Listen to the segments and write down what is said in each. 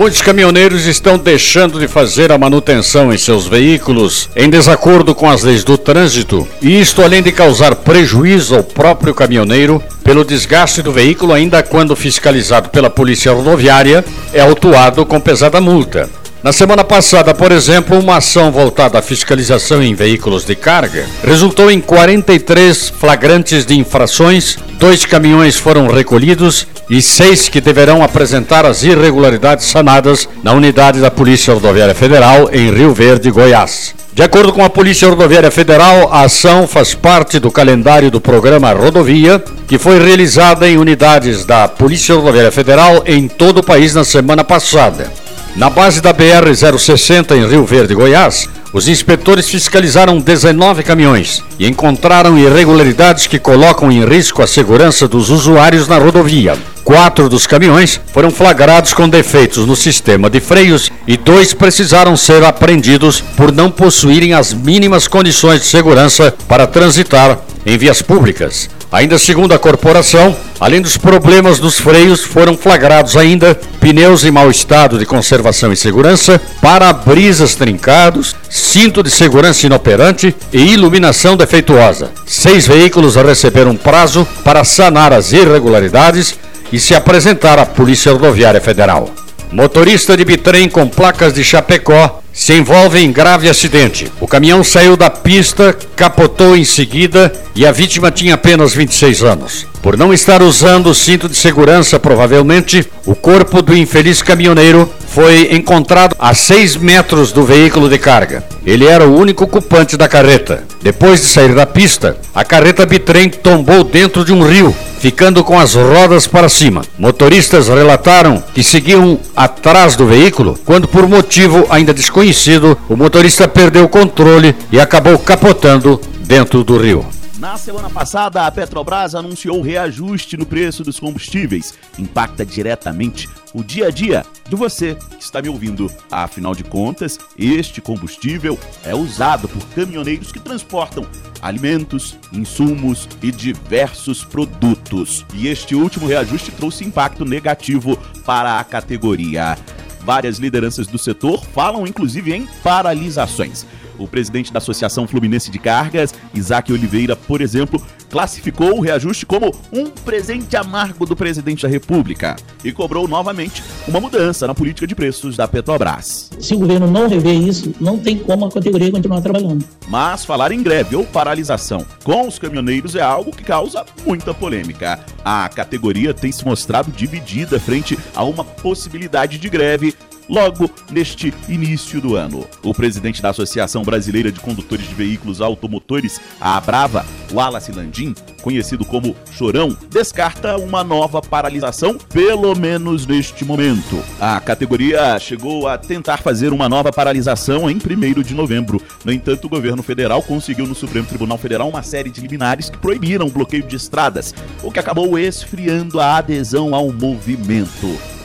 Muitos caminhoneiros estão deixando de fazer a manutenção em seus veículos em desacordo com as leis do trânsito, e isto além de causar prejuízo ao próprio caminhoneiro pelo desgaste do veículo, ainda quando fiscalizado pela Polícia Rodoviária, é autuado com pesada multa. Na semana passada, por exemplo, uma ação voltada à fiscalização em veículos de carga resultou em 43 flagrantes de infrações, dois caminhões foram recolhidos e seis que deverão apresentar as irregularidades sanadas na unidade da Polícia Rodoviária Federal em Rio Verde, Goiás. De acordo com a Polícia Rodoviária Federal, a ação faz parte do calendário do programa Rodovia, que foi realizada em unidades da Polícia Rodoviária Federal em todo o país na semana passada. Na base da BR-060 em Rio Verde, Goiás, os inspetores fiscalizaram 19 caminhões e encontraram irregularidades que colocam em risco a segurança dos usuários na rodovia. Quatro dos caminhões foram flagrados com defeitos no sistema de freios e dois precisaram ser apreendidos por não possuírem as mínimas condições de segurança para transitar em vias públicas. Ainda segundo a corporação, além dos problemas dos freios, foram flagrados ainda pneus em mau estado de conservação e segurança, para-brisas trincados, cinto de segurança inoperante e iluminação defeituosa. Seis veículos receberam prazo para sanar as irregularidades e se apresentar à Polícia Rodoviária Federal. Motorista de bitrem com placas de Chapecó se envolve em grave acidente. O caminhão saiu da pista, capotou em seguida e a vítima tinha apenas 26 anos. Por não estar usando o cinto de segurança, provavelmente, o corpo do infeliz caminhoneiro foi encontrado a 6 metros do veículo de carga. Ele era o único ocupante da carreta. Depois de sair da pista, a carreta bitrem tombou dentro de um rio, ficando com as rodas para cima. Motoristas relataram que seguiam atrás do veículo quando, por motivo ainda desconhecido, o motorista perdeu o controle e acabou capotando dentro do rio. Na semana passada, a Petrobras anunciou reajuste no preço dos combustíveis. Impacta diretamente o dia a dia de você que está me ouvindo. Afinal de contas, este combustível é usado por caminhoneiros que transportam alimentos, insumos e diversos produtos. E este último reajuste trouxe impacto negativo para a categoria. Várias lideranças do setor falam inclusive em paralisações. O presidente da Associação Fluminense de Cargas, Isaac Oliveira, por exemplo, classificou o reajuste como um presente amargo do presidente da República e cobrou novamente uma mudança na política de preços da Petrobras. Se o governo não rever isso, não tem como a categoria continuar trabalhando. Mas falar em greve ou paralisação com os caminhoneiros é algo que causa muita polêmica. A categoria tem se mostrado dividida frente a uma possibilidade de greve logo neste início do ano. O presidente da Associação Brasileira de Condutores de Veículos Automotores, a Abrava, Wallace Landim, conhecido como Chorão, descarta uma nova paralisação, pelo menos neste momento. A categoria chegou a tentar fazer uma nova paralisação em 1 de novembro. No entanto, o governo federal conseguiu no Supremo Tribunal Federal uma série de liminares que proibiram o bloqueio de estradas, o que acabou esfriando a adesão ao movimento.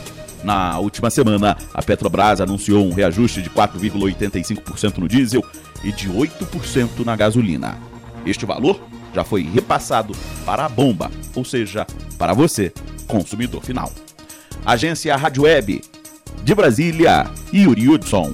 Na última semana, a Petrobras anunciou um reajuste de 4,85% no diesel e de 8% na gasolina. Este valor já foi repassado para a bomba, ou seja, para você, consumidor final. Agência Rádio Web de Brasília, Yuri Hudson.